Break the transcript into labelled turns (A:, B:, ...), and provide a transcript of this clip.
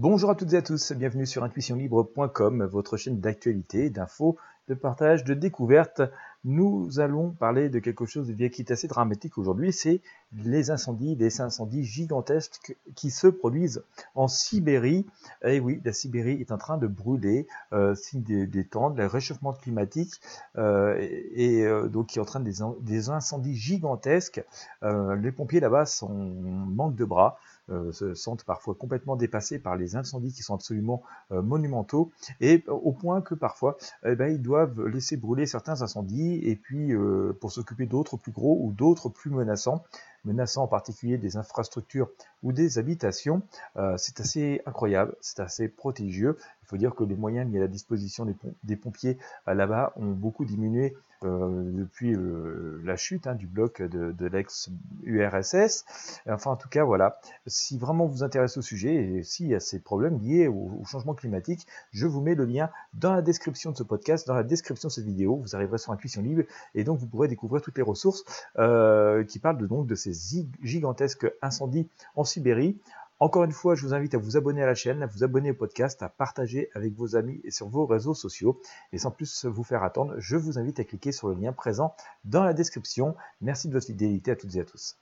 A: Bonjour à toutes et à tous, bienvenue sur intuitionlibre.com, votre chaîne d'actualité, d'infos, de partage, de découvertes. Nous allons parler de quelque chose qui est assez dramatique aujourd'hui, c'est les incendies, des incendies gigantesques qui se produisent en Sibérie. Et eh oui, la Sibérie est en train de brûler, euh, signe des, temps, le réchauffement climatique, euh, et, euh, donc qui entraîne des, incendies gigantesques. Les pompiers là-bas sont manque de bras. Euh, se sentent parfois complètement dépassés par les incendies qui sont absolument euh, monumentaux, et au point que parfois eh ben, ils doivent laisser brûler certains incendies, et puis euh, pour s'occuper d'autres plus gros ou d'autres plus menaçants, menaçant en particulier des infrastructures ou des habitations. c'est assez incroyable, c'est assez prodigieux. Il faut dire que les moyens mis à la disposition des, pompiers là-bas ont beaucoup diminué depuis la chute hein, du bloc de, l'ex-URSS. Enfin, en tout cas, voilà. Si vraiment vous intéressez au sujet et s'il y a ces problèmes liés au, changement climatique, je vous mets le lien dans la description de ce podcast, dans la description de cette vidéo. Vous arriverez sur Intuition Libre et donc vous pourrez découvrir toutes les ressources euh, qui parlent donc de ces gigantesques incendies en Sibérie. Encore une fois, je vous invite à vous abonner à la chaîne, à vous abonner au podcast, à partager avec vos amis et sur vos réseaux sociaux. Et sans plus vous faire attendre, je vous invite à cliquer sur le lien présent dans la description. Merci de votre fidélité à toutes et à tous.